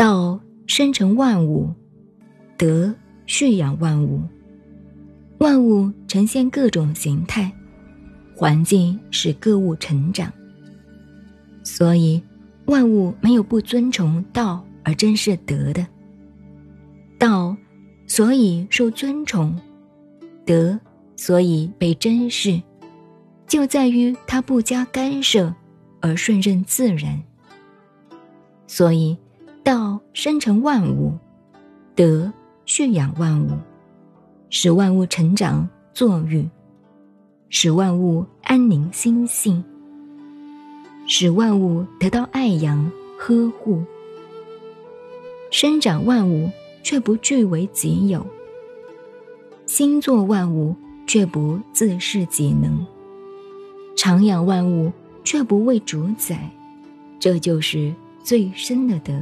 道生成万物，德蓄养万物。万物呈现各种形态，环境使各物成长。所以，万物没有不尊崇道而珍视德的。道，所以受尊崇；德，所以被珍视，就在于它不加干涉，而顺任自然。所以，道生成万物，德蓄养万物。使万物成长作育，使万物安宁心性，使万物得到爱养呵护，生长万物却不据为己有，心作万物却不自恃己能，常养万物却不为主宰，这就是最深的德。